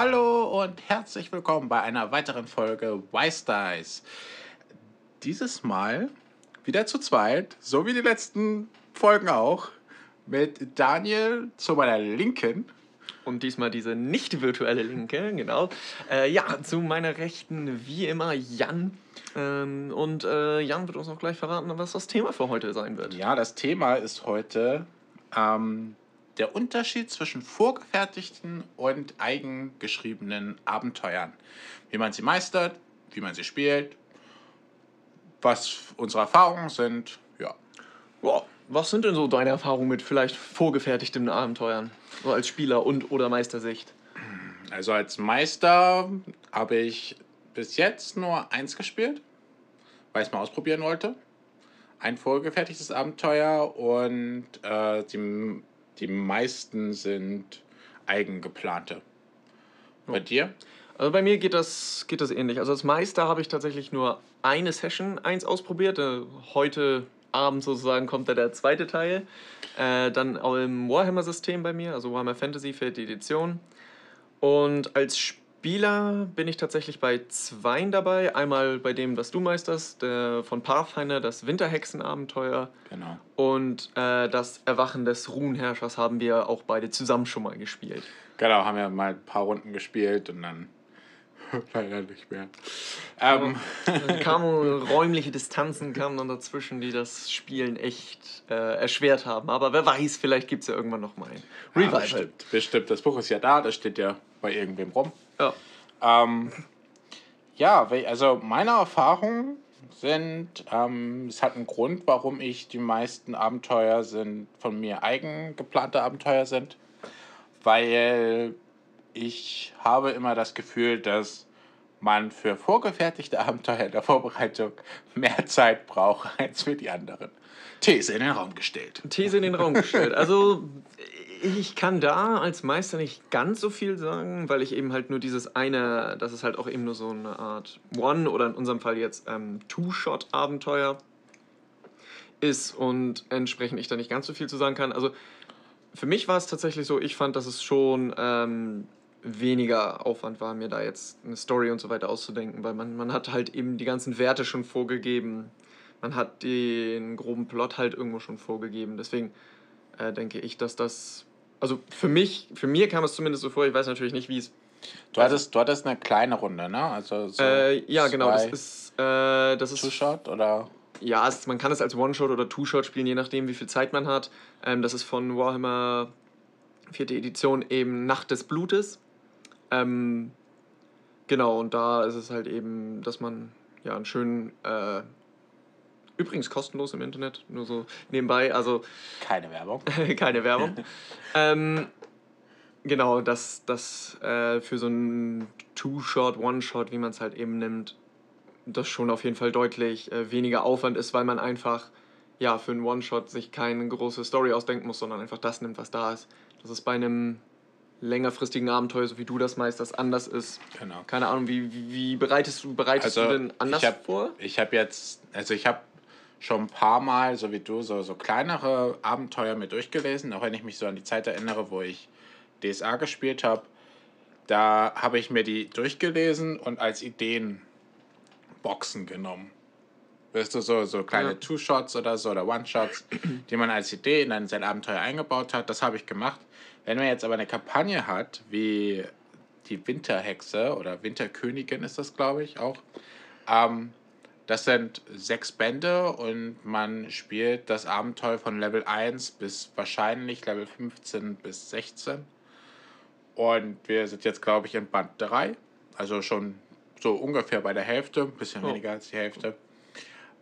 Hallo und herzlich willkommen bei einer weiteren Folge Wise Dice. Dieses Mal wieder zu zweit, so wie die letzten Folgen auch, mit Daniel zu meiner Linken. Und diesmal diese nicht virtuelle Linke, genau. Äh, ja, zu meiner Rechten wie immer Jan. Ähm, und äh, Jan wird uns auch gleich verraten, was das Thema für heute sein wird. Ja, das Thema ist heute ähm, der Unterschied zwischen vorgefertigten und eigengeschriebenen Abenteuern. Wie man sie meistert, wie man sie spielt, was unsere Erfahrungen sind, ja. Wow. Was sind denn so deine Erfahrungen mit vielleicht vorgefertigten Abenteuern? So als Spieler und oder Meistersicht? Also als Meister habe ich bis jetzt nur eins gespielt, weil ich es mal ausprobieren wollte. Ein vorgefertigtes Abenteuer und äh, die, die meisten sind eigengeplante. Bei dir? Also bei mir geht das, geht das ähnlich. Also als Meister habe ich tatsächlich nur eine Session eins ausprobiert. Äh, heute Abend sozusagen kommt da der zweite Teil. Äh, dann auch im Warhammer-System bei mir, also Warhammer Fantasy, vierte Edition. Und als Spieler bin ich tatsächlich bei zweien dabei. Einmal bei dem, was du meisterst, der von Pathfinder, das Winterhexen-Abenteuer. Genau. Und äh, das Erwachen des Runenherrschers haben wir auch beide zusammen schon mal gespielt. Genau, haben wir mal ein paar Runden gespielt und dann leider nicht mehr. Ähm. Dann kamen räumliche Distanzen kamen dann dazwischen, die das Spielen echt äh, erschwert haben. Aber wer weiß, vielleicht gibt es ja irgendwann noch mal ein Revival. Ja, bestimmt, bestimmt. Das Buch ist ja da, das steht ja bei irgendwem rum. Ja. Ähm, ja, also meine Erfahrungen sind, ähm, es hat einen Grund, warum ich die meisten Abenteuer sind, von mir eigen geplante Abenteuer sind, weil ich habe immer das Gefühl, dass man für vorgefertigte Abenteuer in der Vorbereitung mehr Zeit braucht als für die anderen. These in den Raum gestellt. These in den Raum gestellt. Also ich kann da als Meister nicht ganz so viel sagen, weil ich eben halt nur dieses eine, das ist halt auch eben nur so eine Art One oder in unserem Fall jetzt ähm, Two-Shot-Abenteuer ist und entsprechend ich da nicht ganz so viel zu sagen kann. Also für mich war es tatsächlich so, ich fand, dass es schon ähm, weniger Aufwand war, mir da jetzt eine Story und so weiter auszudenken, weil man, man hat halt eben die ganzen Werte schon vorgegeben. Man hat den groben Plot halt irgendwo schon vorgegeben. Deswegen äh, denke ich, dass das. Also für mich, für mir kam es zumindest so vor, ich weiß natürlich nicht, wie es. Du hattest, du hattest eine kleine Runde, ne? Also so äh, ja, genau. Das ist. Äh, das ist Two-Shot oder? Ja, es, man kann es als One-Shot oder Two-Shot spielen, je nachdem, wie viel Zeit man hat. Ähm, das ist von Warhammer vierte Edition eben Nacht des Blutes. Ähm, genau, und da ist es halt eben, dass man ja einen schönen, äh, übrigens kostenlos im Internet, nur so nebenbei, also. Keine Werbung. keine Werbung. ähm, genau, dass das äh, für so einen Two-Shot, One-Shot, wie man es halt eben nimmt, das schon auf jeden Fall deutlich äh, weniger Aufwand ist, weil man einfach ja für einen One-Shot sich keine große Story ausdenken muss, sondern einfach das nimmt, was da ist. Das ist bei einem längerfristigen Abenteuer, so wie du das meisterst, anders ist. Genau. Keine Ahnung, wie, wie, wie bereitest, du, bereitest also, du denn anders ich hab, vor? Ich habe jetzt, also ich habe schon ein paar Mal, so wie du, so, so kleinere Abenteuer mir durchgelesen, auch wenn ich mich so an die Zeit erinnere, wo ich DSA gespielt habe. Da habe ich mir die durchgelesen und als Ideen Boxen genommen. Weißt du, so, so kleine ja. Two-Shots oder so oder One-Shots, die man als Idee in sein Abenteuer eingebaut hat. Das habe ich gemacht. Wenn man jetzt aber eine Kampagne hat, wie die Winterhexe oder Winterkönigin ist das, glaube ich, auch, ähm, das sind sechs Bände und man spielt das Abenteuer von Level 1 bis wahrscheinlich Level 15 bis 16. Und wir sind jetzt, glaube ich, in Band 3. Also schon so ungefähr bei der Hälfte, ein bisschen oh. weniger als die Hälfte.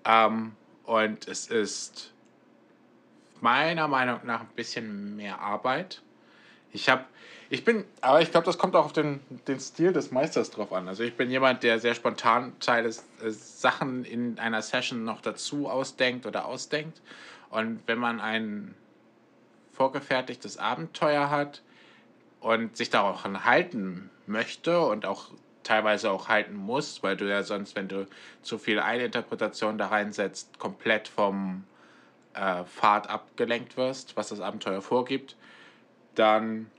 Ähm, und es ist meiner Meinung nach ein bisschen mehr Arbeit. Ich habe, ich bin, aber ich glaube, das kommt auch auf den, den Stil des Meisters drauf an. Also ich bin jemand, der sehr spontan Teile, äh, Sachen in einer Session noch dazu ausdenkt oder ausdenkt. Und wenn man ein vorgefertigtes Abenteuer hat und sich darauf halten möchte und auch teilweise auch halten muss, weil du ja sonst, wenn du zu viel Eininterpretation da reinsetzt, komplett vom äh, Pfad abgelenkt wirst, was das Abenteuer vorgibt, dann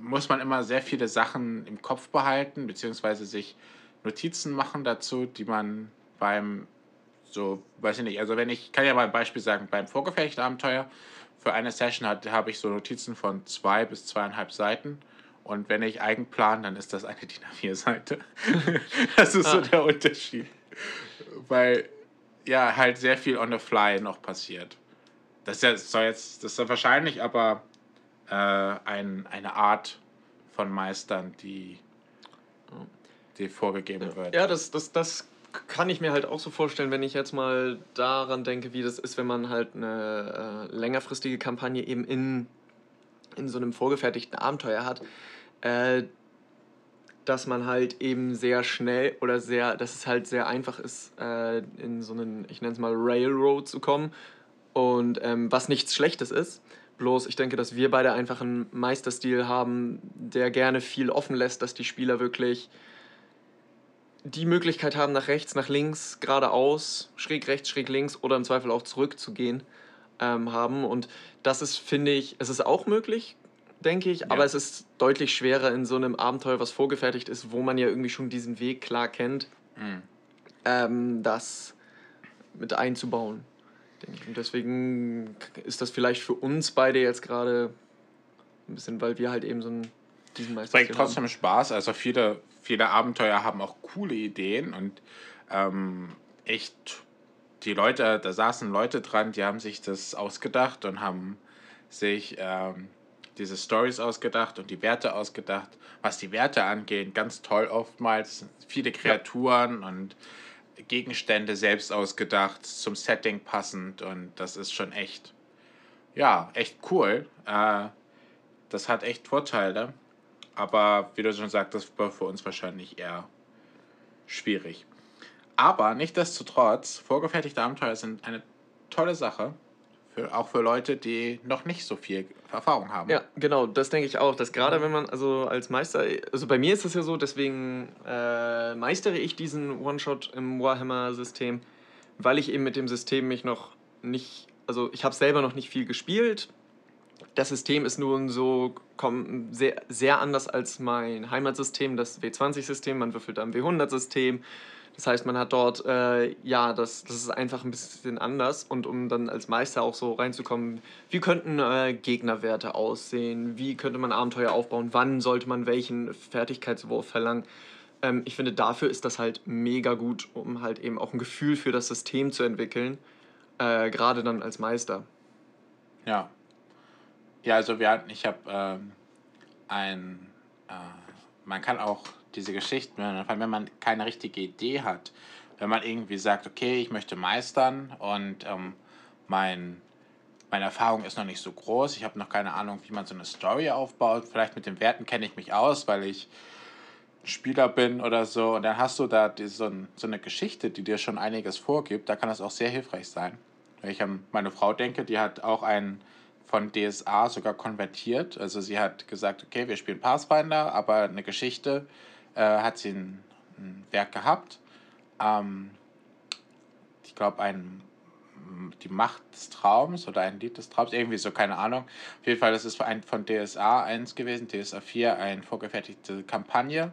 muss man immer sehr viele Sachen im Kopf behalten, beziehungsweise sich Notizen machen dazu, die man beim, so, weiß ich nicht, also wenn ich, kann ja mal ein Beispiel sagen, beim Vorgefecht-Abenteuer, für eine Session habe ich so Notizen von zwei bis zweieinhalb Seiten. Und wenn ich Eigenplan, dann ist das eine DIN A4-Seite. das ist ah. so der Unterschied. Weil ja halt sehr viel on the fly noch passiert. Das ist ja, soll jetzt, das ist wahrscheinlich aber äh, ein, eine Art von Meistern, die, die vorgegeben wird. Ja, das, das, das kann ich mir halt auch so vorstellen, wenn ich jetzt mal daran denke, wie das ist, wenn man halt eine äh, längerfristige Kampagne eben in, in so einem vorgefertigten Abenteuer hat. Äh, dass man halt eben sehr schnell oder sehr, dass es halt sehr einfach ist, äh, in so einen, ich nenne es mal Railroad zu kommen. Und ähm, was nichts Schlechtes ist. Bloß ich denke, dass wir beide einfach einen Meisterstil haben, der gerne viel offen lässt, dass die Spieler wirklich die Möglichkeit haben, nach rechts, nach links, geradeaus, schräg rechts, schräg links oder im Zweifel auch zurückzugehen ähm, haben. Und das ist, finde ich, es ist auch möglich, denke ich, ja. aber es ist deutlich schwerer in so einem Abenteuer, was vorgefertigt ist, wo man ja irgendwie schon diesen Weg klar kennt, mhm. ähm, das mit einzubauen. Und deswegen ist das vielleicht für uns beide jetzt gerade ein bisschen, weil wir halt eben so einen, diesen Meister Es bringt trotzdem haben. Spaß. Also viele, viele Abenteuer haben auch coole Ideen und ähm, echt die Leute, da saßen Leute dran, die haben sich das ausgedacht und haben sich ähm, diese Stories ausgedacht und die Werte ausgedacht. Was die Werte angeht, ganz toll oftmals. Viele Kreaturen ja. und Gegenstände selbst ausgedacht, zum Setting passend und das ist schon echt, ja, echt cool. Äh, das hat echt Vorteile, aber wie du schon sagtest, war für uns wahrscheinlich eher schwierig. Aber nichtsdestotrotz, vorgefertigte Abenteuer sind eine tolle Sache. Für, auch für Leute, die noch nicht so viel Erfahrung haben. Ja, genau, das denke ich auch. Dass gerade wenn man, also als Meister, also bei mir ist das ja so, deswegen äh, meistere ich diesen One-Shot im Warhammer-System, weil ich eben mit dem System mich noch nicht, also ich habe selber noch nicht viel gespielt. Das System ist nun so komm, sehr, sehr anders als mein Heimatsystem, das W20-System. Man würfelt am W100-System das heißt, man hat dort, äh, ja, das, das ist einfach ein bisschen anders. Und um dann als Meister auch so reinzukommen, wie könnten äh, Gegnerwerte aussehen? Wie könnte man Abenteuer aufbauen? Wann sollte man welchen Fertigkeitswurf verlangen? Ähm, ich finde, dafür ist das halt mega gut, um halt eben auch ein Gefühl für das System zu entwickeln. Äh, Gerade dann als Meister. Ja. Ja, also wir hatten, ich habe ähm, ein, äh, man kann auch diese Geschichten, wenn man keine richtige Idee hat, wenn man irgendwie sagt, okay, ich möchte meistern und ähm, mein, meine Erfahrung ist noch nicht so groß, ich habe noch keine Ahnung, wie man so eine Story aufbaut, vielleicht mit den Werten kenne ich mich aus, weil ich Spieler bin oder so und dann hast du da die, so, ein, so eine Geschichte, die dir schon einiges vorgibt, da kann das auch sehr hilfreich sein. Wenn ich an meine Frau denke, die hat auch einen von DSA sogar konvertiert. Also sie hat gesagt, okay, wir spielen Pathfinder, aber eine Geschichte äh, hat sie ein, ein, Werk gehabt. Ähm, ich glaube, die Macht des Traums oder ein Lied des Traums, irgendwie so, keine Ahnung. Auf jeden Fall, das ist ein, von DSA 1 gewesen, DSA 4, eine vorgefertigte Kampagne.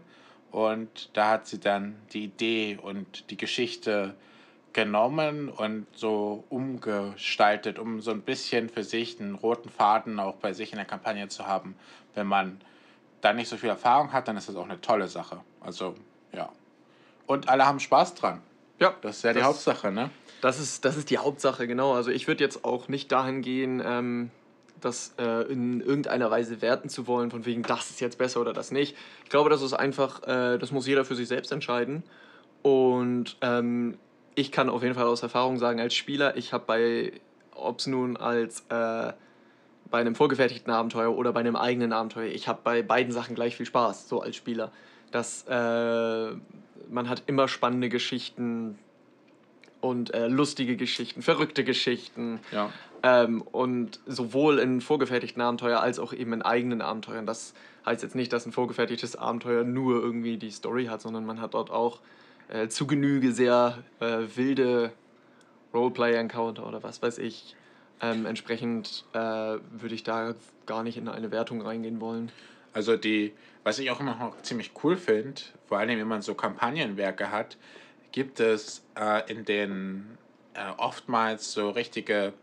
Und da hat sie dann die Idee und die Geschichte genommen und so umgestaltet, um so ein bisschen für sich einen roten Faden auch bei sich in der Kampagne zu haben, wenn man da nicht so viel Erfahrung hat, dann ist das auch eine tolle Sache. Also, ja. Und alle haben Spaß dran. Ja. Das ist ja die Hauptsache, ne? Das ist, das ist die Hauptsache, genau. Also ich würde jetzt auch nicht dahin gehen, ähm, das äh, in irgendeiner Weise werten zu wollen, von wegen, das ist jetzt besser oder das nicht. Ich glaube, das ist einfach, äh, das muss jeder für sich selbst entscheiden. Und ähm, ich kann auf jeden Fall aus Erfahrung sagen, als Spieler, ich habe bei, ob es nun als äh, bei einem vorgefertigten Abenteuer oder bei einem eigenen Abenteuer. Ich habe bei beiden Sachen gleich viel Spaß, so als Spieler. Das, äh, man hat immer spannende Geschichten und äh, lustige Geschichten, verrückte Geschichten. Ja. Ähm, und sowohl in vorgefertigten Abenteuern als auch eben in eigenen Abenteuern. Das heißt jetzt nicht, dass ein vorgefertigtes Abenteuer nur irgendwie die Story hat, sondern man hat dort auch äh, zu Genüge sehr äh, wilde Roleplay-Encounter oder was weiß ich. Ähm, entsprechend äh, würde ich da gar nicht in eine Wertung reingehen wollen. Also die, was ich auch immer noch ziemlich cool finde, vor allem wenn man so Kampagnenwerke hat, gibt es äh, in den äh, oftmals so richtige,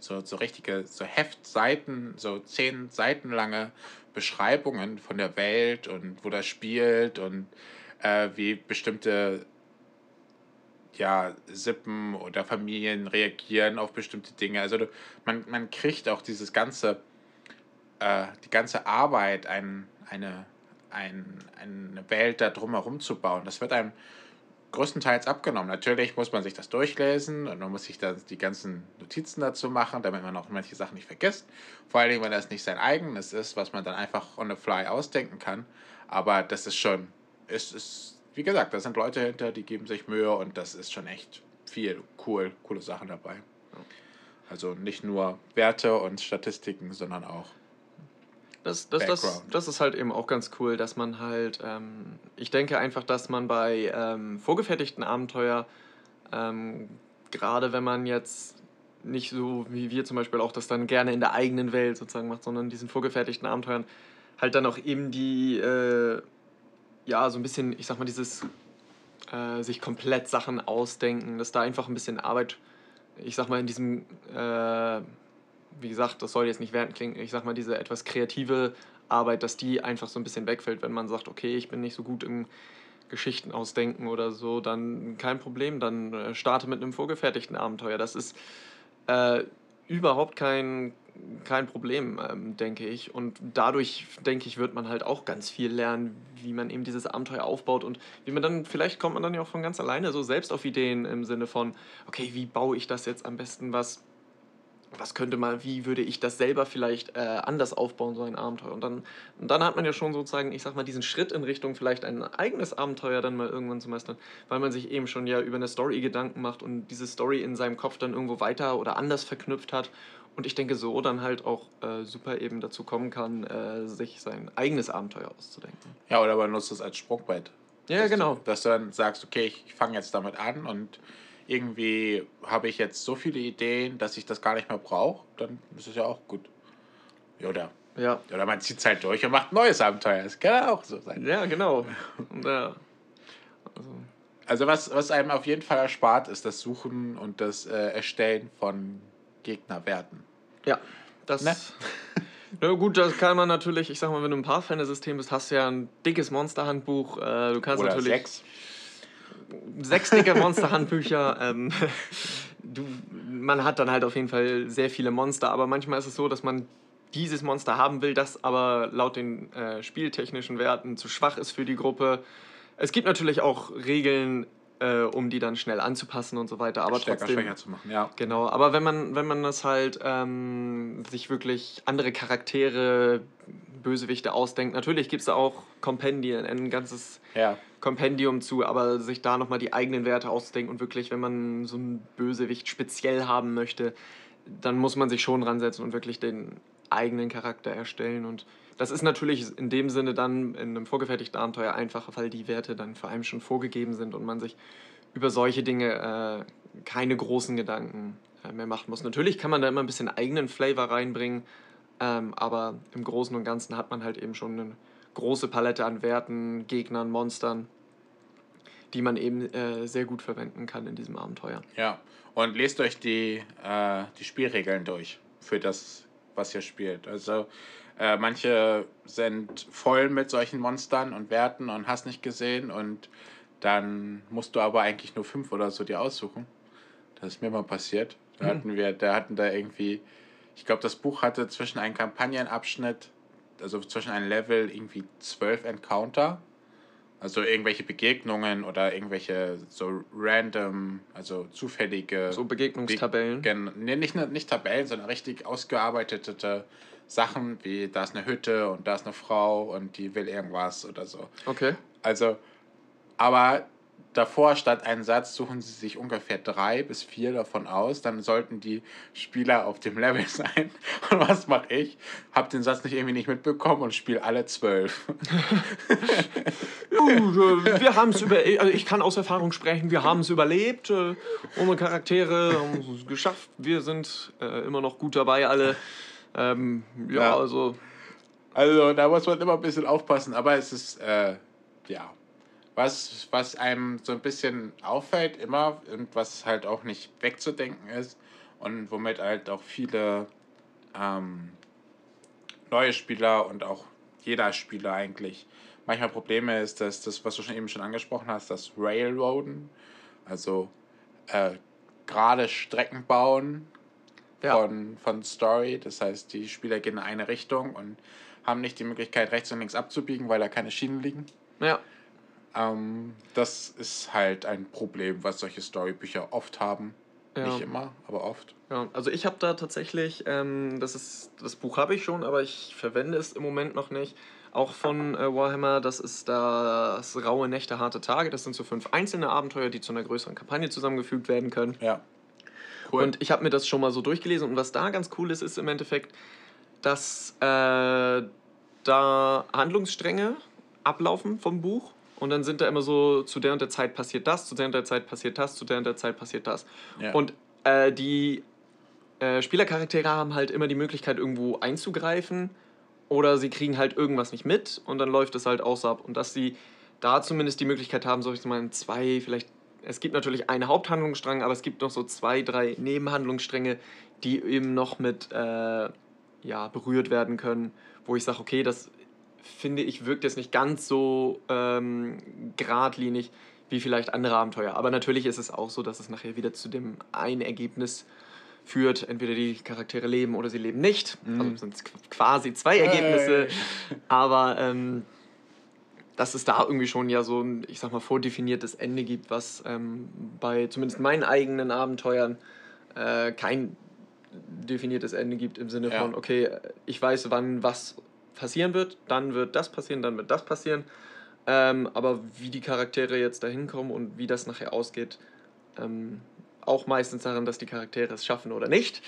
so, so richtige, so Heftseiten, so zehn Seiten lange Beschreibungen von der Welt und wo das spielt und äh, wie bestimmte ja, Sippen oder Familien reagieren auf bestimmte Dinge. Also du, man, man kriegt auch dieses ganze, äh, die ganze Arbeit, ein, eine, ein, eine Welt da drumherum zu bauen. Das wird einem größtenteils abgenommen. Natürlich muss man sich das durchlesen und man muss sich dann die ganzen Notizen dazu machen, damit man auch manche Sachen nicht vergisst. Vor allen Dingen, wenn das nicht sein eigenes ist, was man dann einfach on the fly ausdenken kann. Aber das ist schon, ist, ist, wie gesagt, da sind Leute hinter, die geben sich Mühe und das ist schon echt viel cool, coole Sachen dabei. Also nicht nur Werte und Statistiken, sondern auch das, das, das, das ist halt eben auch ganz cool, dass man halt, ähm, ich denke einfach, dass man bei ähm, vorgefertigten Abenteuer, ähm, gerade wenn man jetzt nicht so wie wir zum Beispiel auch das dann gerne in der eigenen Welt sozusagen macht, sondern diesen vorgefertigten Abenteuern halt dann auch eben die, äh, ja, so ein bisschen, ich sag mal, dieses äh, sich komplett Sachen ausdenken, dass da einfach ein bisschen Arbeit, ich sag mal, in diesem äh, wie gesagt, das soll jetzt nicht werten klingen, ich sag mal, diese etwas kreative Arbeit, dass die einfach so ein bisschen wegfällt, wenn man sagt, okay, ich bin nicht so gut im Geschichten ausdenken oder so, dann kein Problem, dann äh, starte mit einem vorgefertigten Abenteuer. Das ist äh, überhaupt kein, kein Problem, ähm, denke ich. Und dadurch, denke ich, wird man halt auch ganz viel lernen, wie man eben dieses Abenteuer aufbaut und wie man dann, vielleicht kommt man dann ja auch von ganz alleine so selbst auf Ideen im Sinne von, okay, wie baue ich das jetzt am besten, was was könnte man, wie würde ich das selber vielleicht äh, anders aufbauen, so ein Abenteuer. Und dann, und dann hat man ja schon sozusagen, ich sag mal, diesen Schritt in Richtung vielleicht ein eigenes Abenteuer dann mal irgendwann zu meistern, weil man sich eben schon ja über eine Story Gedanken macht und diese Story in seinem Kopf dann irgendwo weiter oder anders verknüpft hat. Und ich denke, so dann halt auch äh, super eben dazu kommen kann, äh, sich sein eigenes Abenteuer auszudenken. Ja, oder man nutzt es als Sprungbrett. Ja, dass genau. Du, dass du dann sagst, okay, ich fange jetzt damit an und irgendwie habe ich jetzt so viele Ideen, dass ich das gar nicht mehr brauche, dann ist es ja auch gut. Oder, ja. oder man zieht es halt durch und macht ein neues Abenteuer. Das kann ja auch so sein. Ja, genau. ja. Also. also, was, was einem auf jeden Fall erspart, ist das Suchen und das äh, Erstellen von Gegnerwerten. Ja, das. Ne? Na gut, das kann man natürlich, ich sag mal, wenn du ein Pathfinder-System bist, hast du ja ein dickes Monsterhandbuch. Äh, du kannst Oder natürlich. Sechs sechs dicke Monster-Handbücher. Ähm, du, man hat dann halt auf jeden Fall sehr viele Monster, aber manchmal ist es so, dass man dieses Monster haben will, das aber laut den äh, spieltechnischen Werten zu schwach ist für die Gruppe. Es gibt natürlich auch Regeln, äh, um die dann schnell anzupassen und so weiter, aber Stärker, trotzdem. schwächer zu machen, ja. Genau, aber wenn man, wenn man das halt ähm, sich wirklich andere Charaktere, Bösewichte ausdenkt, natürlich gibt es da auch Kompendien, ein ganzes ja. Kompendium zu, aber sich da nochmal die eigenen Werte auszudenken und wirklich, wenn man so einen Bösewicht speziell haben möchte, dann muss man sich schon ransetzen und wirklich den eigenen Charakter erstellen. Und das ist natürlich in dem Sinne dann in einem vorgefertigten Abenteuer einfacher, weil die Werte dann vor allem schon vorgegeben sind und man sich über solche Dinge äh, keine großen Gedanken äh, mehr machen muss. Natürlich kann man da immer ein bisschen eigenen Flavor reinbringen, ähm, aber im Großen und Ganzen hat man halt eben schon eine große Palette an Werten, Gegnern, Monstern, die man eben äh, sehr gut verwenden kann in diesem Abenteuer. Ja, und lest euch die, äh, die Spielregeln durch für das, was ihr spielt. Also äh, manche sind voll mit solchen Monstern und Werten und hast nicht gesehen und dann musst du aber eigentlich nur fünf oder so dir aussuchen. Das ist mir mal passiert. Da hm. hatten wir, da hatten da irgendwie, ich glaube, das Buch hatte zwischen einem Kampagnenabschnitt, also zwischen einem Level irgendwie zwölf Encounter also irgendwelche Begegnungen oder irgendwelche so random, also zufällige. So Begegnungstabellen? Be nee, nicht, nicht Tabellen, sondern richtig ausgearbeitete Sachen, wie da ist eine Hütte und da ist eine Frau und die will irgendwas oder so. Okay. Also, aber davor stand ein Satz, suchen Sie sich ungefähr drei bis vier davon aus, dann sollten die Spieler auf dem Level sein. Und was mache ich? Hab den Satz nicht irgendwie nicht mitbekommen und spiele alle zwölf. wir haben es über, also ich kann aus Erfahrung sprechen, wir haben es überlebt. Äh, unsere Charaktere haben es geschafft. Wir sind äh, immer noch gut dabei, alle. Ähm, ja, ja, also Also da muss man immer ein bisschen aufpassen, aber es ist, äh, ja, was, was einem so ein bisschen auffällt immer und was halt auch nicht wegzudenken ist und womit halt auch viele ähm, neue Spieler und auch jeder Spieler eigentlich manchmal Probleme ist, dass das, was du schon eben schon angesprochen hast, das Railroaden, also äh, gerade Strecken bauen ja. von, von Story. Das heißt, die Spieler gehen in eine Richtung und haben nicht die Möglichkeit, rechts und links abzubiegen, weil da keine Schienen liegen. Ja. Ähm, das ist halt ein Problem, was solche Storybücher oft haben. Ja. Nicht immer, aber oft. Ja, also ich habe da tatsächlich, ähm, das ist, das Buch habe ich schon, aber ich verwende es im Moment noch nicht. Auch von äh, Warhammer, das ist das Raue Nächte, harte Tage. Das sind so fünf einzelne Abenteuer, die zu einer größeren Kampagne zusammengefügt werden können. Ja. Cool. Und ich habe mir das schon mal so durchgelesen und was da ganz cool ist, ist im Endeffekt, dass äh, da Handlungsstränge ablaufen vom Buch und dann sind da immer so, zu der und der Zeit passiert das, zu der und der Zeit passiert das, zu der und der Zeit passiert das. Ja. Und äh, die äh, Spielercharaktere haben halt immer die Möglichkeit, irgendwo einzugreifen oder sie kriegen halt irgendwas nicht mit und dann läuft es halt aus ab. Und dass sie da zumindest die Möglichkeit haben, soll ich mal zwei, vielleicht, es gibt natürlich einen Haupthandlungsstrang, aber es gibt noch so zwei, drei Nebenhandlungsstränge, die eben noch mit äh, ja, berührt werden können, wo ich sage, okay, das finde ich, wirkt jetzt nicht ganz so ähm, geradlinig wie vielleicht andere Abenteuer. Aber natürlich ist es auch so, dass es nachher wieder zu dem einen Ergebnis führt. Entweder die Charaktere leben oder sie leben nicht. Mhm. Also sind es quasi zwei Ergebnisse. Hey. Aber ähm, dass es da irgendwie schon ja so ein, ich sag mal, vordefiniertes Ende gibt, was ähm, bei zumindest meinen eigenen Abenteuern äh, kein definiertes Ende gibt im Sinne ja. von, okay, ich weiß, wann was passieren wird, dann wird das passieren, dann wird das passieren. Ähm, aber wie die Charaktere jetzt da hinkommen und wie das nachher ausgeht, ähm, auch meistens daran, dass die Charaktere es schaffen oder nicht.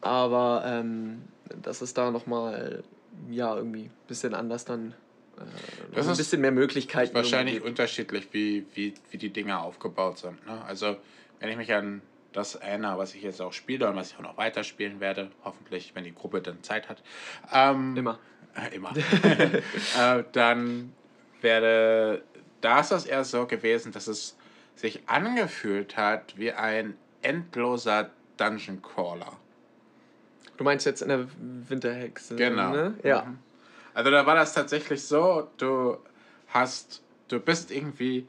Aber ähm, das ist da nochmal, ja, irgendwie ein bisschen anders dann. Äh, das ein bisschen mehr Möglichkeiten. Wahrscheinlich unterschiedlich, wie, wie, wie die Dinge aufgebaut sind. Ne? Also, wenn ich mich an das erinnere, was ich jetzt auch spiele und was ich auch noch weiterspielen werde, hoffentlich, wenn die Gruppe dann Zeit hat. Ähm, immer. Äh, immer. äh, dann wäre das das eher so gewesen, dass es sich angefühlt hat wie ein endloser Dungeon Crawler. Du meinst jetzt in der Winterhexe? Genau. Ne? Ja. Mhm. Also da war das tatsächlich so, du hast, du bist irgendwie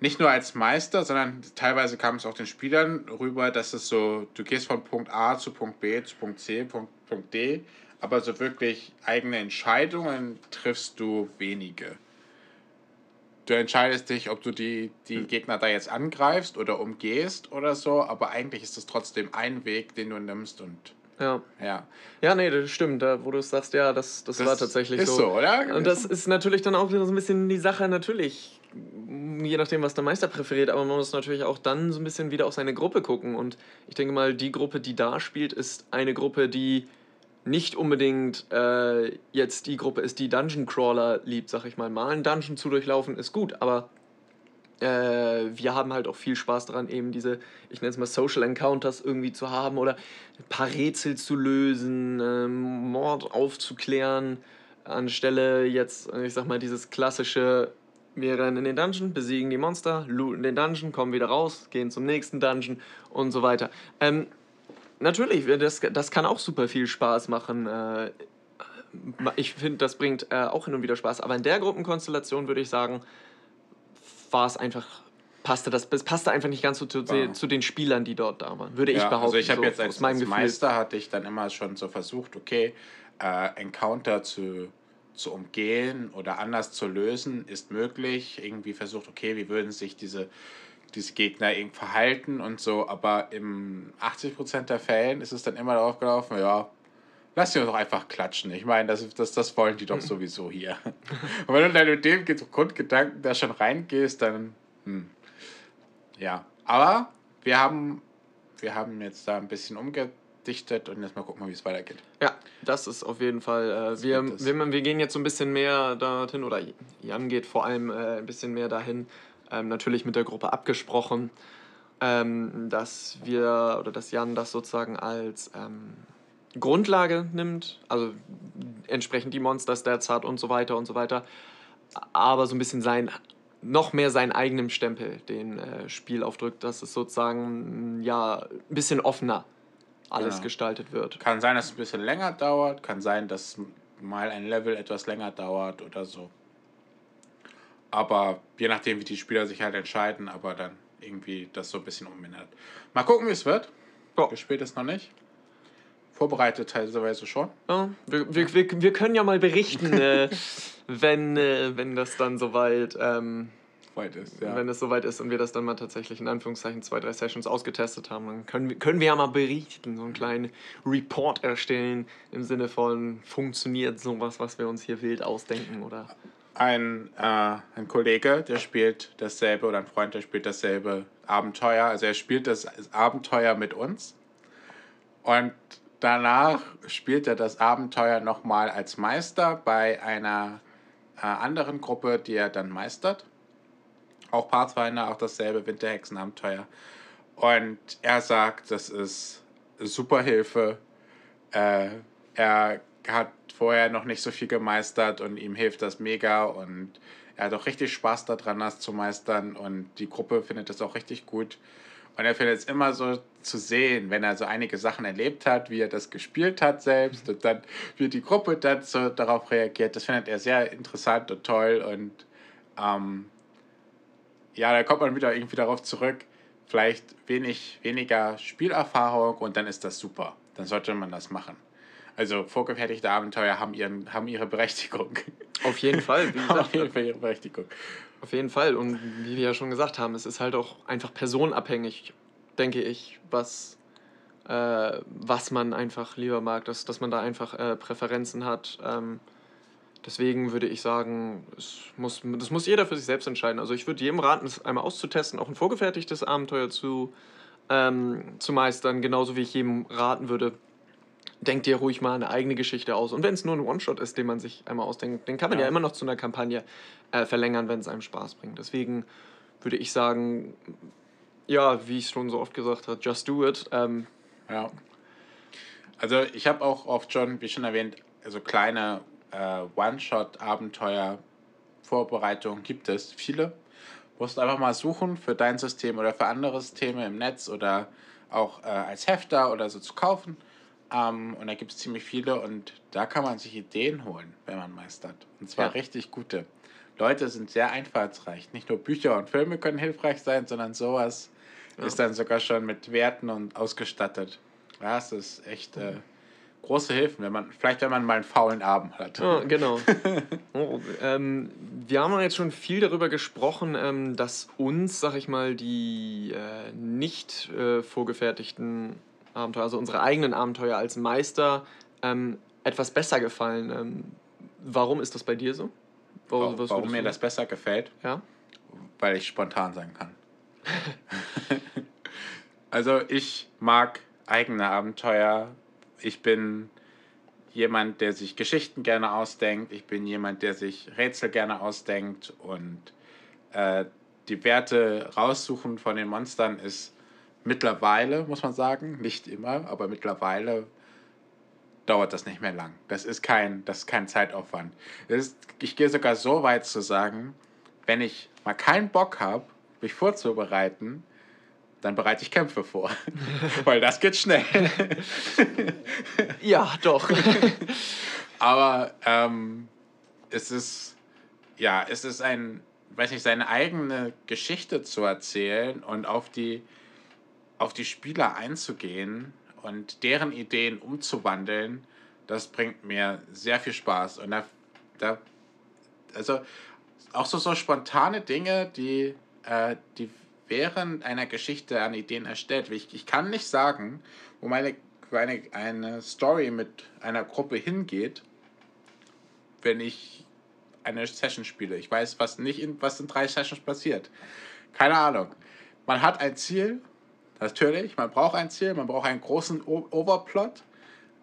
nicht nur als Meister, sondern teilweise kam es auch den Spielern rüber, dass es so, du gehst von Punkt A zu Punkt B zu Punkt C, Punkt, Punkt D, aber so wirklich eigene Entscheidungen triffst du wenige du entscheidest dich, ob du die, die hm. Gegner da jetzt angreifst oder umgehst oder so, aber eigentlich ist es trotzdem ein Weg, den du nimmst und. Ja. Ja, ja nee, das stimmt. Da, wo du sagst, ja, das, das, das war tatsächlich ist so. so oder? Und das ist natürlich dann auch so ein bisschen die Sache, natürlich, je nachdem, was der Meister präferiert, aber man muss natürlich auch dann so ein bisschen wieder auf seine Gruppe gucken. Und ich denke mal, die Gruppe, die da spielt, ist eine Gruppe, die nicht unbedingt äh, jetzt die Gruppe ist, die Dungeon Crawler liebt, sag ich mal. Mal einen Dungeon zu durchlaufen ist gut, aber äh, wir haben halt auch viel Spaß daran, eben diese, ich nenne es mal Social Encounters irgendwie zu haben oder ein paar Rätsel zu lösen, äh, Mord aufzuklären, anstelle jetzt, ich sag mal, dieses klassische, wir rennen in den Dungeon, besiegen die Monster, looten den Dungeon, kommen wieder raus, gehen zum nächsten Dungeon und so weiter. Ähm, Natürlich, das, das kann auch super viel Spaß machen. Äh, ich finde, das bringt äh, auch hin und wieder Spaß. Aber in der Gruppenkonstellation würde ich sagen, war es einfach, passte das, das passte einfach nicht ganz so zu, wow. zu den Spielern, die dort da waren. Würde ja, ich behaupten. Also ich habe so, jetzt als, als Meister hatte ich dann immer schon so versucht, okay, äh, Encounter zu, zu umgehen oder anders zu lösen, ist möglich. Irgendwie versucht, okay, wie würden sich diese diese Gegner irgendwie verhalten und so, aber im 80% der Fällen ist es dann immer darauf gelaufen, ja, lass sie doch einfach klatschen. Ich meine, das, das, das wollen die doch sowieso hier. Und wenn du dann mit dem Grundgedanken da schon reingehst, dann, hm, ja. Aber wir haben, wir haben jetzt da ein bisschen umgedichtet und jetzt mal gucken, wie es weitergeht. Ja, das ist auf jeden Fall. Äh, wir, wir, wir gehen jetzt so ein bisschen mehr dorthin, oder Jan geht vor allem äh, ein bisschen mehr dahin, ähm, natürlich mit der Gruppe abgesprochen, ähm, dass wir oder dass Jan das sozusagen als ähm, Grundlage nimmt, also entsprechend die Monster-Stats hat und so weiter und so weiter, aber so ein bisschen sein, noch mehr seinen eigenen Stempel den äh, Spiel aufdrückt, dass es sozusagen ja ein bisschen offener alles Genau. gestaltet wird. Kann sein, dass es ein bisschen länger dauert, kann sein, dass mal ein Level etwas länger dauert oder so. Aber je nachdem, wie die Spieler sich halt entscheiden, aber dann irgendwie das so ein bisschen umändert. Mal gucken, wie es wird. Ja. Gespielt ist noch nicht. Vorbereitet teilweise schon. Ja, wir, wir, wir, wir können ja mal berichten, äh, wenn, äh, wenn das dann soweit, ähm, Weit ist, ja. wenn es soweit ist und wir das dann mal tatsächlich in Anführungszeichen zwei, drei Sessions ausgetestet haben, dann können wir, können wir ja mal berichten, so einen kleinen Report erstellen im Sinne von funktioniert sowas, was wir uns hier wild ausdenken oder ein, äh, ein Kollege, der spielt dasselbe, oder ein Freund, der spielt dasselbe Abenteuer. Also er spielt das Abenteuer mit uns. Und danach spielt er das Abenteuer nochmal als Meister bei einer äh, anderen Gruppe, die er dann meistert. Auch Pathfinder, auch dasselbe Winterhexenabenteuer. Und er sagt, das ist super Hilfe. Äh, er hat vorher noch nicht so viel gemeistert und ihm hilft das mega und er hat auch richtig Spaß daran, das zu meistern und die Gruppe findet das auch richtig gut. Und er findet es immer so zu sehen, wenn er so einige Sachen erlebt hat, wie er das gespielt hat selbst und dann, wie die Gruppe dann so darauf reagiert. Das findet er sehr interessant und toll und ähm, ja, da kommt man wieder irgendwie darauf zurück. Vielleicht wenig, weniger Spielerfahrung und dann ist das super. Dann sollte man das machen. Also vorgefertigte Abenteuer haben, ihren, haben ihre Berechtigung. auf jeden Fall, wie gesagt, auf jeden Fall ihre Berechtigung. Auf jeden Fall. Und wie wir ja schon gesagt haben, es ist halt auch einfach personenabhängig, denke ich, was, äh, was man einfach lieber mag, dass, dass man da einfach äh, Präferenzen hat. Ähm, deswegen würde ich sagen, es muss, das muss jeder für sich selbst entscheiden. Also ich würde jedem raten, es einmal auszutesten, auch ein vorgefertigtes Abenteuer zu, ähm, zu meistern, genauso wie ich jedem raten würde, denk dir ruhig mal eine eigene Geschichte aus. Und wenn es nur ein One-Shot ist, den man sich einmal ausdenkt, den kann man ja, Ja. immer noch zu einer Kampagne äh, verlängern, wenn es einem Spaß bringt. Deswegen würde ich sagen, ja, wie ich schon so oft gesagt habe, just do it. Ähm, Ja. Also ich habe auch oft schon, wie schon erwähnt, also kleine äh, One-Shot-Abenteuer, Vorbereitungen gibt es viele. Musst einfach mal suchen für dein System oder für andere Systeme im Netz oder auch äh, als Hefter oder so zu kaufen. Ähm, und da gibt es ziemlich viele und da kann man sich Ideen holen, wenn man meistert. Und zwar Ja. richtig gute. Leute sind sehr einfallsreich. Nicht nur Bücher und Filme können hilfreich sein, sondern sowas Ja. ist dann sogar schon mit Werten und ausgestattet. Ja, es ist echt äh, große Hilfen, wenn man, vielleicht wenn man mal einen faulen Abend hat. Ja, genau. Oh, ähm, wir haben jetzt schon viel darüber gesprochen, ähm, dass uns, sag ich mal, die äh, nicht äh, vorgefertigten Abenteuer, also unsere eigenen Abenteuer als Meister, ähm, etwas besser gefallen. Ähm, warum ist das bei dir so? Wa- Warum, warum mir das besser gefällt, Ja? weil ich spontan sein kann. also ich mag eigene Abenteuer. Ich bin jemand, der sich Geschichten gerne ausdenkt. Ich bin jemand, der sich Rätsel gerne ausdenkt und äh, die Werte raussuchen von den Monstern ist mittlerweile, muss man sagen, nicht immer, aber mittlerweile dauert das nicht mehr lang. Das ist kein, das ist kein Zeitaufwand. Ist, ich gehe sogar so weit zu sagen, wenn ich mal keinen Bock habe, mich vorzubereiten, dann bereite ich Kämpfe vor. Weil das geht schnell. Ja, doch. Aber ähm, es ist, ja, es ist ein, weiß nicht, seine eigene Geschichte zu erzählen und auf die, auf die Spieler einzugehen und deren Ideen umzuwandeln, das bringt mir sehr viel Spaß. Und da, da also auch so, so spontane Dinge, die, äh, die während einer Geschichte an Ideen erstellt. Ich, ich kann nicht sagen, wo meine, wo eine, eine Story mit einer Gruppe hingeht, wenn ich eine Session spiele. Ich weiß, was nicht in, was in drei Sessions passiert. Keine Ahnung. Man hat ein Ziel, natürlich, man braucht ein Ziel, man braucht einen großen o Overplot,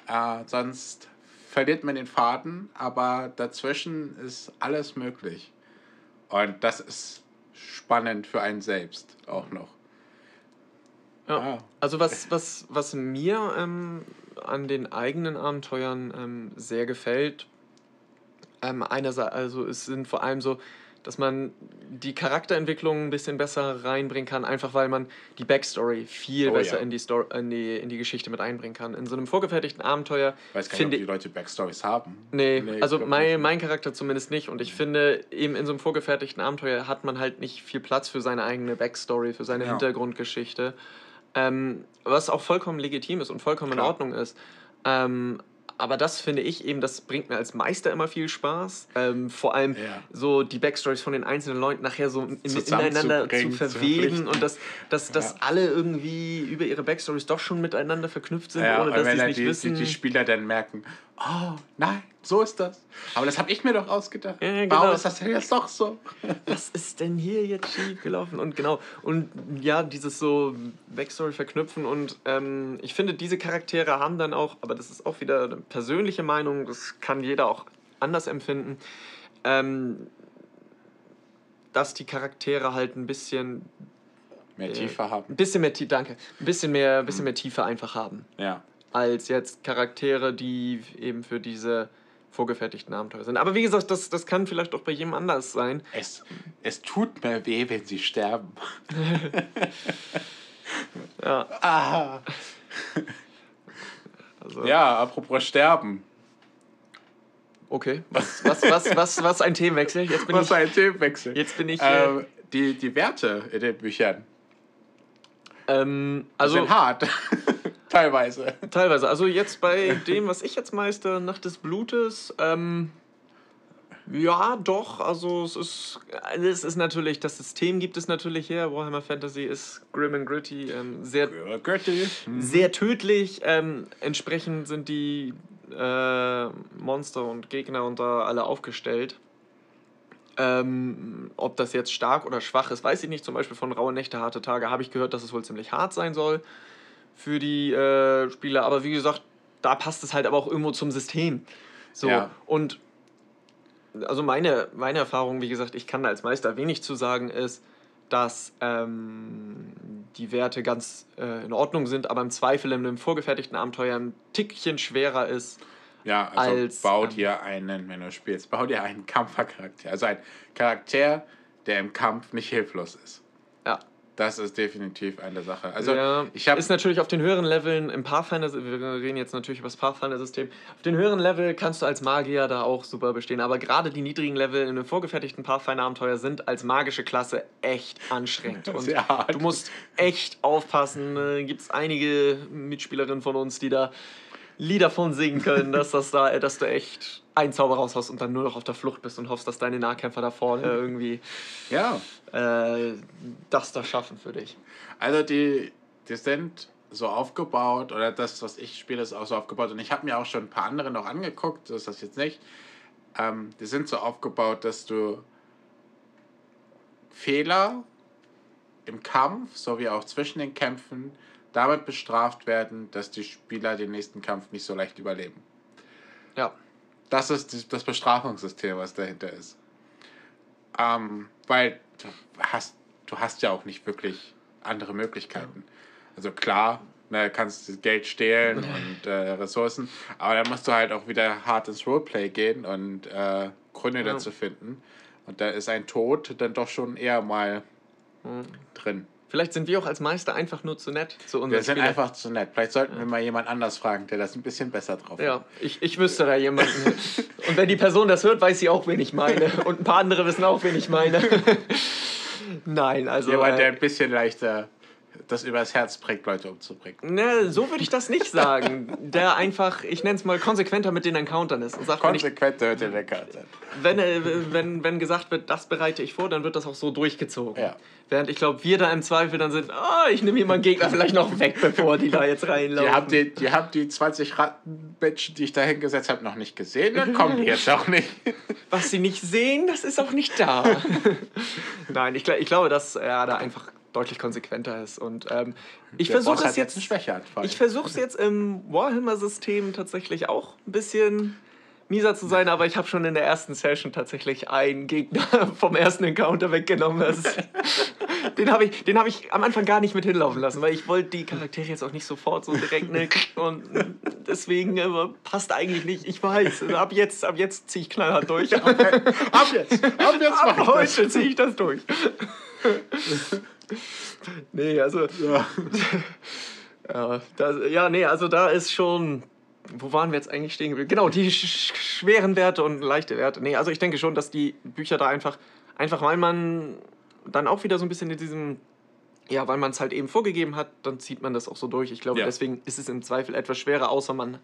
äh, sonst verliert man den Faden, aber dazwischen ist alles möglich. Und das ist spannend für einen selbst auch noch. Ja. Ah. Also was, was, was mir ähm, an den eigenen Abenteuern ähm, sehr gefällt. Ähm, einerseits, also es sind vor allem so, dass man die Charakterentwicklung ein bisschen besser reinbringen kann, einfach weil man die Backstory viel Oh, besser ja. in, die Story, in, die, in die Geschichte mit einbringen kann. In so einem vorgefertigten Abenteuer Ich weiß gar nicht, ob die Leute Backstories haben. Nee, ich also mein, mein Charakter zumindest nicht. Und ich finde, eben in so einem vorgefertigten Abenteuer hat man halt nicht viel Platz für seine eigene Backstory, für seine Ja. Hintergrundgeschichte. Ähm, was auch vollkommen legitim ist und vollkommen in Klar. Ordnung ist. Ähm, aber das finde ich eben, das bringt mir als Meister immer viel Spaß. Ähm, vor allem Ja. so die Backstories von den einzelnen Leuten nachher so in, ineinander zu zu verweben verpflichten. und dass, dass, dass Ja. alle irgendwie über ihre Backstories doch schon miteinander verknüpft sind, Ja, ohne dass sie es nicht die, wissen. die, die Spieler dann merken, oh nein, so ist das. Aber das habe ich mir doch ausgedacht. Ja, genau. Warum ist das denn jetzt doch so? was ist denn hier jetzt schief gelaufen? Und genau, und ja, dieses so Backstory verknüpfen und ähm, ich finde, diese Charaktere haben dann auch, aber das ist auch wieder eine persönliche Meinung, das kann jeder auch anders empfinden, ähm, dass die Charaktere halt ein bisschen, Mehr Äh, Tiefe haben. ein bisschen mehr, Tie- danke, ein bisschen mehr, ein bisschen mehr Tiefe einfach haben, Ja. Als jetzt Charaktere, die eben für diese vorgefertigten Abenteuer sind. Aber wie gesagt, das, das kann vielleicht auch bei jedem anders sein. Es, es tut mir weh, wenn sie sterben. Ja, Ah. also, Ja, apropos sterben. Okay, was, was, was, was, was ein Themenwechsel. Jetzt bin Was ich, ein Themenwechsel. jetzt bin ich äh, Ähm, die, die Werte in den Büchern ähm, also, also sind hart. Teilweise. teilweise. Also jetzt bei dem, was ich jetzt meister, Nacht des Blutes, ähm, ja, doch. Also es ist, es ist natürlich, das System gibt es natürlich her. Warhammer Fantasy ist grim and gritty, ähm, sehr Götti. sehr tödlich. Ähm, entsprechend sind die äh, Monster und Gegner und da alle aufgestellt. Ähm, ob das jetzt stark oder schwach ist, weiß ich nicht. Zum Beispiel von Raue Nächte, harte Tage habe ich gehört, dass es wohl ziemlich hart sein soll für die äh, Spieler. Aber wie gesagt, da passt es halt aber auch irgendwo zum System. So. Ja. Und also meine, meine Erfahrung, wie gesagt, ich kann da als Meister wenig zu sagen, ist, dass ähm, die Werte ganz äh, in Ordnung sind, aber im Zweifel in einem vorgefertigten Abenteuer ein Tickchen schwerer ist. Ja, also Als, bau ähm, dir einen, wenn du spielst, bau dir einen Kampfercharakter. Also ein Charakter, der im Kampf nicht hilflos ist. Das ist definitiv eine Sache. Also ja, ich habe ist natürlich auf den höheren Leveln im Pathfinder, wir reden jetzt natürlich über das Pathfinder-System, auf den höheren Level kannst du als Magier da auch super bestehen, aber gerade die niedrigen Level in einem vorgefertigten Pathfinder-Abenteuer sind als magische Klasse echt anstrengend. Und Sehr hart. du musst echt aufpassen. Äh, Gibt es einige Mitspielerinnen von uns, die da Lieder von singen können, dass, das da, dass du echt einen Zauber raushaust und dann nur noch auf der Flucht bist und hoffst, dass deine Nahkämpfer da vorne irgendwie ja, äh, das da schaffen für dich. also die, die sind so aufgebaut oder das, was ich spiele, ist auch so aufgebaut und ich habe mir auch schon ein paar andere noch angeguckt, so ist das jetzt nicht. Ähm, die sind so aufgebaut, dass du Fehler im Kampf sowie auch zwischen den Kämpfen damit bestraft werden, dass die Spieler den nächsten Kampf nicht so leicht überleben. Ja. Das ist das Bestrafungssystem, was dahinter ist. Ähm, weil du hast, du hast ja auch nicht wirklich andere Möglichkeiten. Also klar, ne, kannst Geld stehlen und äh, Ressourcen, aber dann musst du halt auch wieder hart ins Roleplay gehen und äh, Gründe Ja. dazu finden. Und da ist ein Tod dann doch schon eher mal Mhm. drin. Vielleicht sind wir auch als Meister einfach nur zu nett zu unseren Wir sind Spielern. einfach zu nett. Vielleicht sollten wir mal jemand anders fragen, der das ein bisschen besser drauf hat. Ja, ich, ich wüsste da jemanden. Und wenn die Person das hört, weiß sie auch, wen ich meine. Und ein paar andere wissen auch, wen ich meine. Nein, also. Jemand, der äh, ein bisschen leichter das übers Herz bringt, Leute umzubringen. ne, so würde ich das nicht sagen. Der einfach, ich nenne es mal, konsequenter mit den Encountern ist. Und sagt, wenn, ich, Konsequent hört der Karte. wenn, äh, wenn, wenn gesagt wird, das bereite ich vor, dann wird das auch so durchgezogen. Ja. Während ich glaube, wir da im Zweifel dann sind, ah, ich nehme hier meinen Gegner vielleicht noch weg, bevor die da jetzt reinlaufen. Die haben die, die, haben die 20 Rattenmenschen, die ich da hingesetzt habe, noch nicht gesehen. Dann kommen die jetzt auch nicht. Was sie nicht sehen, das ist auch nicht da. Nein, ich, ich glaube, dass er da einfach deutlich konsequenter ist. Und ähm, ich versuche es jetzt. Schwächeanfall. Ich versuche es jetzt im Warhammer-System tatsächlich auch ein bisschen mieser zu sein, aber ich habe schon in der ersten Session tatsächlich einen Gegner vom ersten Encounter weggenommen. Das ist, den habe ich, hab ich am Anfang gar nicht mit hinlaufen lassen, weil ich wollte die Charaktere jetzt auch nicht sofort so direkt ne, und deswegen äh, passt eigentlich nicht. Ich weiß, ab jetzt, ab jetzt ziehe ich knallhart durch. Okay. Ab jetzt, ab jetzt ab heute ziehe ich das durch. nee, also Ja. ja, das, ja, nee, also da ist schon. Wo waren wir jetzt eigentlich stehen geblieben? Genau, die sch sch- schweren Werte und leichte Werte. Nee, also ich denke schon, dass die Bücher da einfach, einfach weil man dann auch wieder so ein bisschen in diesem, ja, weil man es halt eben vorgegeben hat, dann zieht man das auch so durch. Ich glaube, Ja. deswegen ist es im Zweifel etwas schwerer, außer man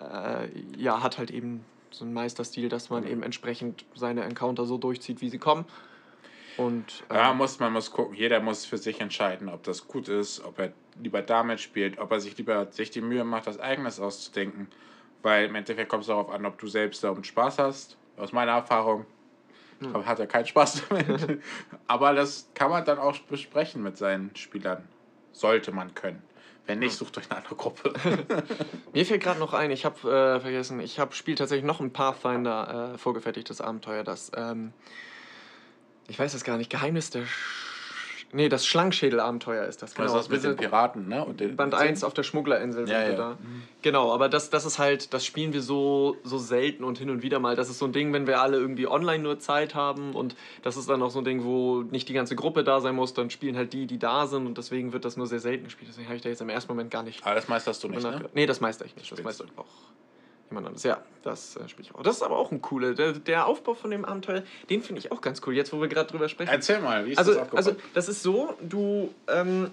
äh, ja, hat halt eben so einen Meisterstil, dass man eben entsprechend seine Encounter so durchzieht, wie sie kommen. Und ähm, Ja, muss, man muss gucken. Jeder muss für sich entscheiden, ob das gut ist, ob er lieber damit spielt, ob er sich lieber sich die Mühe macht, was Eigenes auszudenken. Weil im Endeffekt kommt es darauf an, ob du selbst damit Spaß hast. Aus meiner Erfahrung hat er keinen Spaß damit. Aber das kann man dann auch besprechen mit seinen Spielern. Sollte man können. Wenn nicht, sucht euch eine andere Gruppe. Mir fällt gerade noch ein, ich habe äh, vergessen, ich habe spiele tatsächlich noch ein Pathfinder äh, vorgefertigtes Abenteuer, das ähm, ich weiß es gar nicht, Geheimnis der Sch Nee, das Schlangenschädel-Abenteuer ist das, Was ist das Wir mit den sind Piraten, ne? Und den, Band 1 auf der Schmugglerinsel sind Ja, wir ja. da. Genau, aber das, das ist halt, das spielen wir so, so selten und hin und wieder mal. Das ist so ein Ding, wenn wir alle irgendwie online nur Zeit haben und das ist dann auch so ein Ding, wo nicht die ganze Gruppe da sein muss, dann spielen halt die, die da sind und deswegen wird das nur sehr selten gespielt. Deswegen habe ich da jetzt im ersten Moment gar nicht Aber das meisterst du nicht, ne? Nee, das meister ich nicht. Das Spielst meister auch jemand anderes. Ja, das äh, spiele ich auch. Das ist aber auch ein cooler. Der, der Aufbau von dem Abenteuer, den finde ich auch ganz cool, jetzt wo wir gerade drüber sprechen. Erzähl mal, wie ist Also, das aufgebaut? also das ist so, du, ähm,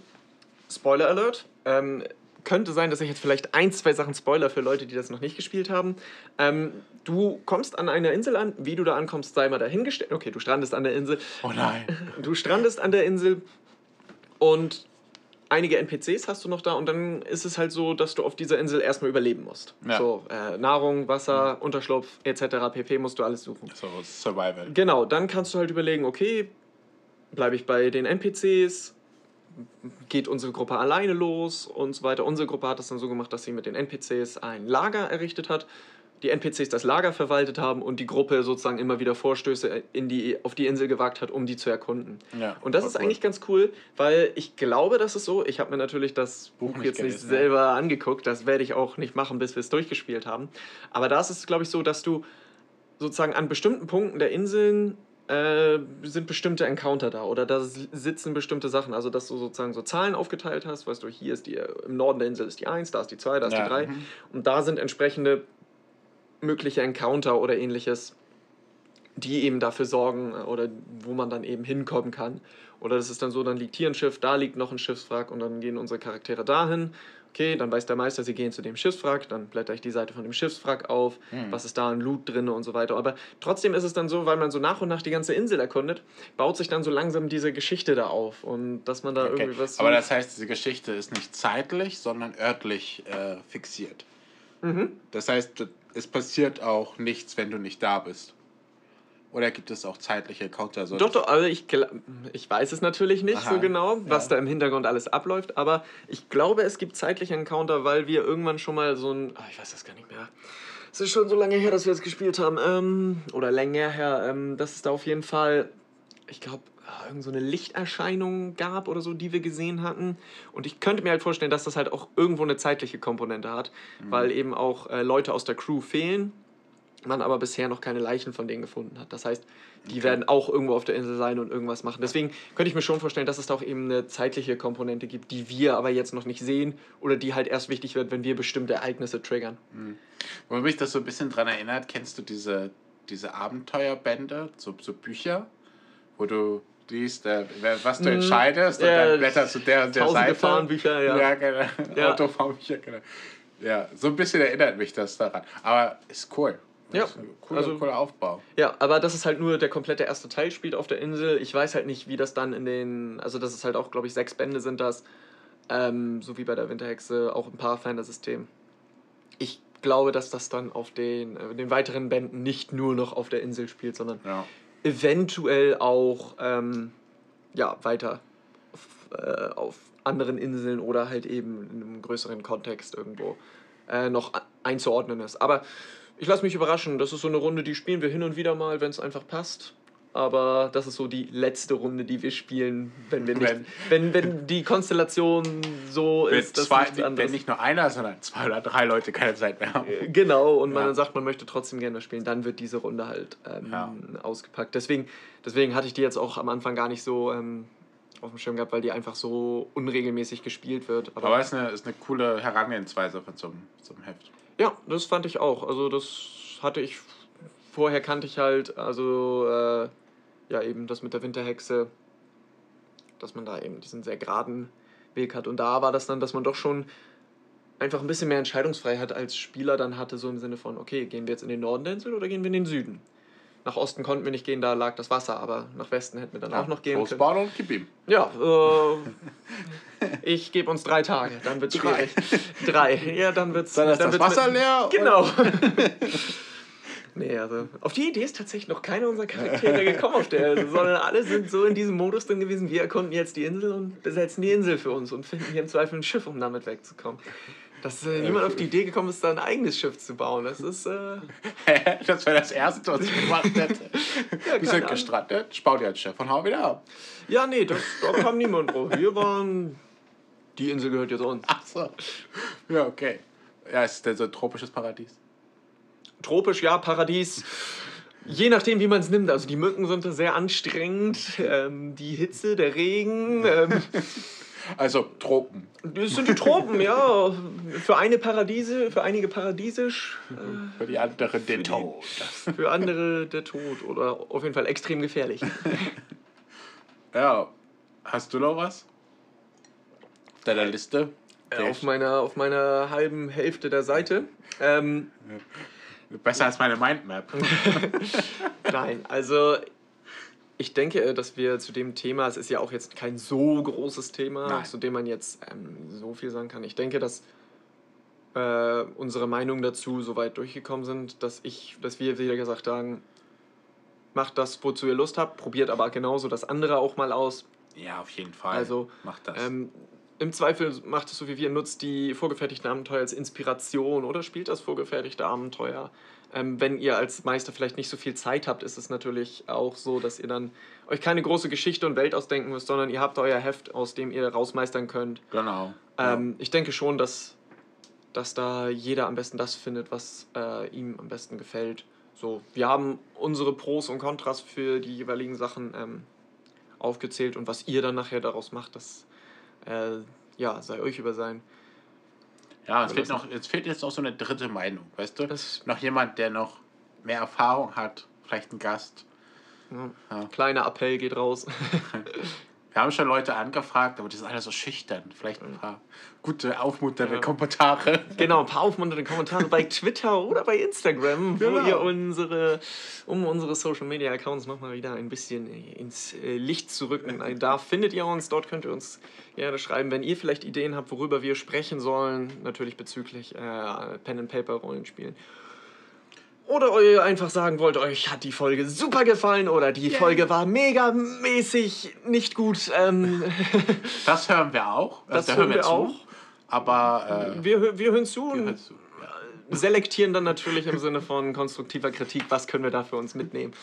Spoiler Alert, ähm, könnte sein, dass ich jetzt vielleicht ein, zwei Sachen spoiler für Leute, die das noch nicht gespielt haben. Ähm, du kommst an einer Insel an, wie du da ankommst, sei mal dahingestellt. Okay, du strandest an der Insel. oh nein. Du strandest an der Insel und einige NPCs hast du noch da und dann ist es halt so, dass du auf dieser Insel erstmal überleben musst. Ja. So, äh, Nahrung, Wasser, Unterschlupf etc. pp. musst du alles suchen. So, Survival. Genau, dann kannst du halt überlegen, okay, bleibe ich bei den NPCs, geht unsere Gruppe alleine los und so weiter. Unsere Gruppe hat das dann so gemacht, dass sie mit den NPCs ein Lager errichtet hat, die NPCs das Lager verwaltet haben und die Gruppe sozusagen immer wieder Vorstöße in die, auf die Insel gewagt hat, um die zu erkunden. Ja, Und das ist cool. eigentlich ganz cool, weil ich glaube, das ist so. Ich habe mir natürlich das Buch nicht jetzt nicht gelesen, ja. selber angeguckt. Das werde ich auch nicht machen, bis wir es durchgespielt haben. Aber da ist es, glaube ich, so, dass du sozusagen an bestimmten Punkten der Inseln äh, sind bestimmte Encounter da oder da sitzen bestimmte Sachen. Also, dass du sozusagen so Zahlen aufgeteilt hast. Weißt du, hier ist die, im Norden der Insel ist die 1, da ist die 2, da ist Ja, die 3. mhm. Und da sind entsprechende mögliche Encounter oder ähnliches, die eben dafür sorgen äh, oder wo man dann eben hinkommen kann. Oder das ist dann so, dann liegt hier ein Schiff, da liegt noch ein Schiffswrack und dann gehen unsere Charaktere dahin. Okay, dann weiß der Meister, sie gehen zu dem Schiffswrack, dann blätter ich die Seite von dem Schiffswrack auf, Hm. was ist da an Loot drin und so weiter. Aber trotzdem ist es dann so, weil man so nach und nach die ganze Insel erkundet, baut sich dann so langsam diese Geschichte da auf und dass man da Okay. irgendwie was. Aber das heißt, diese Geschichte ist nicht zeitlich, sondern örtlich äh, fixiert. Mhm. Das heißt, es passiert auch nichts, wenn du nicht da bist. Oder gibt es auch zeitliche Counter? So Doch, doch, also ich, ich weiß es natürlich nicht Aha, so genau, was ja. da im Hintergrund alles abläuft, aber ich glaube, es gibt zeitliche Encounter, weil wir irgendwann schon mal so ein. ah, ich weiß das gar nicht mehr. Es ist schon so lange her, dass wir es gespielt haben. Ähm, oder länger her, ähm, dass es da auf jeden Fall, ich glaube, ah, irgend so eine Lichterscheinung gab oder so, die wir gesehen hatten. Und ich könnte mir halt vorstellen, dass das halt auch irgendwo eine zeitliche Komponente hat, Mhm. weil eben auch äh, Leute aus der Crew fehlen man aber bisher noch keine Leichen von denen gefunden hat. Das heißt, die Okay. werden auch irgendwo auf der Insel sein und irgendwas machen. Deswegen könnte ich mir schon vorstellen, dass es da auch eben eine zeitliche Komponente gibt, die wir aber jetzt noch nicht sehen oder die halt erst wichtig wird, wenn wir bestimmte Ereignisse triggern. Wo mich das so ein bisschen dran erinnert, kennst du diese, diese Abenteuerbände, so, so Bücher, wo du liest, äh, was du Mhm. entscheidest und Ja, dann blätterst du der und der Tausende Seite. Fahrenbücher, ja. Ja, genau. Ja. Autofahrbücher, genau. Ja, so ein bisschen erinnert mich das daran. Aber ist cool. Ja, cooler, also- cooler Aufbau. Ja, aber das ist halt nur der komplette erste Teil spielt auf der Insel. Ich weiß halt nicht, wie das dann in den, also das ist halt auch, glaube ich, sechs Bände sind das, ähm, so wie bei der Winterhexe, auch ein Pathfinder-System. Ich glaube, dass das dann auf den, äh, den weiteren Bänden nicht nur noch auf der Insel spielt, sondern Ja. Eventuell auch ähm, ja, weiter auf, äh, auf anderen Inseln oder halt eben in einem größeren Kontext irgendwo äh, noch einzuordnen ist. Aber ich lasse mich überraschen. Das ist so eine Runde, die spielen wir hin und wieder mal, wenn es einfach passt. Aber das ist so die letzte Runde, die wir spielen, wenn wir nicht, wenn, wenn, wenn die Konstellation so Wenn, ist, dass zwei, nichts anderes- wenn nicht nur einer, sondern zwei oder drei Leute keine Zeit mehr haben. Äh, Genau, und man Ja. dann sagt, man möchte trotzdem gerne spielen, dann wird diese Runde halt ähm, Ja. ausgepackt. Deswegen, deswegen hatte ich die jetzt auch am Anfang gar nicht so ähm, auf dem Schirm gehabt, weil die einfach so unregelmäßig gespielt wird. Aber, Aber es ist eine, ist eine coole Herangehensweise von so einem, so einem Heft. ja, das fand ich auch. Also das hatte ich, vorher kannte ich halt, also äh, ja eben das mit der Winterhexe, dass man da eben diesen sehr geraden Weg hat. Und da war das dann, dass man doch schon einfach ein bisschen mehr Entscheidungsfreiheit als Spieler dann hatte, so im Sinne von, okay, gehen wir jetzt in den Norden der Insel oder gehen wir in den Süden? Nach Osten konnten wir nicht gehen, da lag das Wasser, aber nach Westen hätten wir dann auch noch gehen können. Und gib ihm. Ja, äh, ich gebe uns drei Tage, dann wird's Drei. schwierig. Drei. Ja, dann wird's. Dann ist das wird's Wasser leer. Genau. nee, also auf die Idee ist tatsächlich noch keiner unserer Charaktere gekommen auf der Insel, sondern alle sind so in diesem Modus drin gewesen, wir erkunden jetzt die Insel und besetzen die Insel für uns und finden hier im Zweifel ein Schiff, um damit wegzukommen. Dass äh, niemand auf die Idee gekommen ist, da ein eigenes Schiff zu bauen. Das ist. Äh, das wäre das Erste, was ich gemacht hätte. Wir keine sind gestrandet, ich baue dir als Chef und hau wieder ab. ja, nee, das, da kam niemand drauf. Wir waren. Die Insel gehört jetzt uns. Ach so. Ja, okay. Ja, ist denn so ein tropisches Paradies? Tropisch, ja, Paradies. Je nachdem, wie man es nimmt. Also die Mücken sind da sehr anstrengend. Ähm, die Hitze, der Regen. Ähm, Also Tropen. das sind die Tropen, ja. Für eine Paradiese, für einige paradiesisch, Für die anderen den Tod. für andere der Tod. Oder auf jeden Fall extrem gefährlich. Ja. Hast du noch was? Auf deiner Liste? Äh, auf, meiner, auf meiner halben Hälfte der Seite. Ähm, Besser als meine Mindmap. Nein, also ich denke, äh, dass wir zu dem Thema, es ist ja auch jetzt kein so großes Thema, Nein. zu dem man jetzt ähm, so viel sagen kann. Ich denke, dass äh, unsere Meinungen dazu soweit durchgekommen sind, dass ich, dass wir wieder gesagt haben, macht das, wozu ihr Lust habt, probiert aber genauso das andere auch mal aus. Ja, auf jeden Fall. Also, Macht das. Ähm, Im Zweifel macht es so wie wir, nutzt die vorgefertigten Abenteuer als Inspiration oder spielt das vorgefertigte Abenteuer. Ähm, wenn ihr als Meister vielleicht nicht so viel Zeit habt, ist es natürlich auch so, dass ihr dann euch keine große Geschichte und Welt ausdenken müsst, sondern ihr habt euer Heft, aus dem ihr rausmeistern könnt. genau. Ähm, Ich denke schon, dass, dass da jeder am besten das findet, was äh, ihm am besten gefällt. So, wir haben unsere Pros und Kontras für die jeweiligen Sachen ähm, aufgezählt und was ihr dann nachher daraus macht, das äh, ja, sei euch über sein. Ja, es fehlt, noch, es fehlt jetzt noch so eine dritte Meinung, weißt du? Das- noch jemand, der noch mehr Erfahrung hat, vielleicht ein Gast. Ja. Ja. Kleiner Appell geht raus. Wir haben schon Leute angefragt, aber die sind alle so schüchtern. Vielleicht ein paar gute, aufmunternde Ja. Kommentare. genau, ein paar aufmunternde Kommentare bei Twitter oder bei Instagram, wo Genau. ihr unsere, um unsere Social Media Accounts nochmal wieder ein bisschen ins äh, Licht zu rücken. Äh, Da findet ihr uns, dort könnt ihr uns gerne schreiben, wenn ihr vielleicht Ideen habt, worüber wir sprechen sollen, natürlich bezüglich äh, Pen and Paper Rollenspielen. Oder ihr einfach sagen wollt, euch hat die Folge super gefallen oder die Folge war mega mäßig nicht gut. Ähm, Das hören wir auch. Das da hören wir zu. auch. Aber äh, wir, wir hören zu wir und hören zu. selektieren dann natürlich im Sinne von konstruktiver Kritik, was können wir da für uns mitnehmen.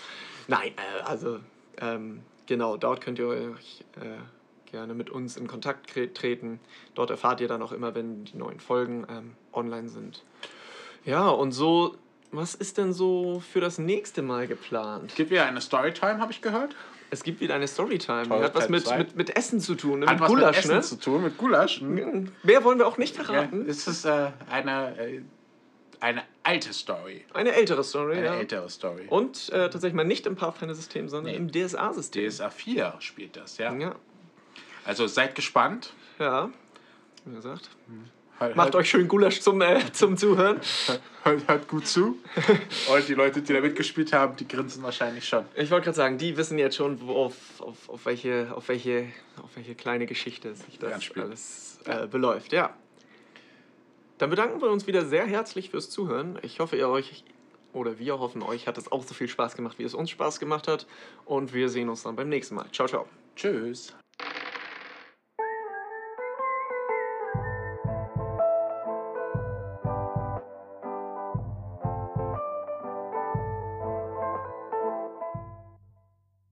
Nein, äh, also ähm, genau, dort könnt ihr euch äh, gerne mit uns in Kontakt treten. Dort erfahrt ihr dann auch immer, wenn die neuen Folgen ähm, online sind. Ja, und so, was ist denn so für das nächste Mal geplant? Es gibt wieder eine Storytime, habe ich gehört. Es gibt wieder eine Storytime. Toll, hat was mit, mit, mit Essen zu tun, ne? Hat mit was Gulasch, mit Essen ne? zu tun, mit Gulasch. Hm? Mehr wollen wir auch nicht Ja, verraten. es ist äh, eine, äh, eine alte Story. Eine ältere Story, Eine ja. ältere Story. Und äh, tatsächlich mal nicht im Pathfinder-System, sondern Nee. im DSA-System. DSA 4 spielt das, ja. Ja, Also seid gespannt. ja. Wie gesagt. Hört, Macht euch schön Gulasch zum, äh, zum Zuhören. hört, hört gut zu. Und die Leute, die da mitgespielt haben, die grinsen wahrscheinlich schon. Ich wollte gerade sagen, die wissen jetzt schon, wo auf, auf, auf, welche, auf, welche, auf welche kleine Geschichte sich das Anspielt. alles äh, beläuft. Ja. Dann bedanken wir uns wieder sehr herzlich fürs Zuhören. Ich hoffe, ihr euch oder wir hoffen, euch hat es auch so viel Spaß gemacht, wie es uns Spaß gemacht hat. Und wir sehen uns dann beim nächsten Mal. Ciao, ciao. Tschüss.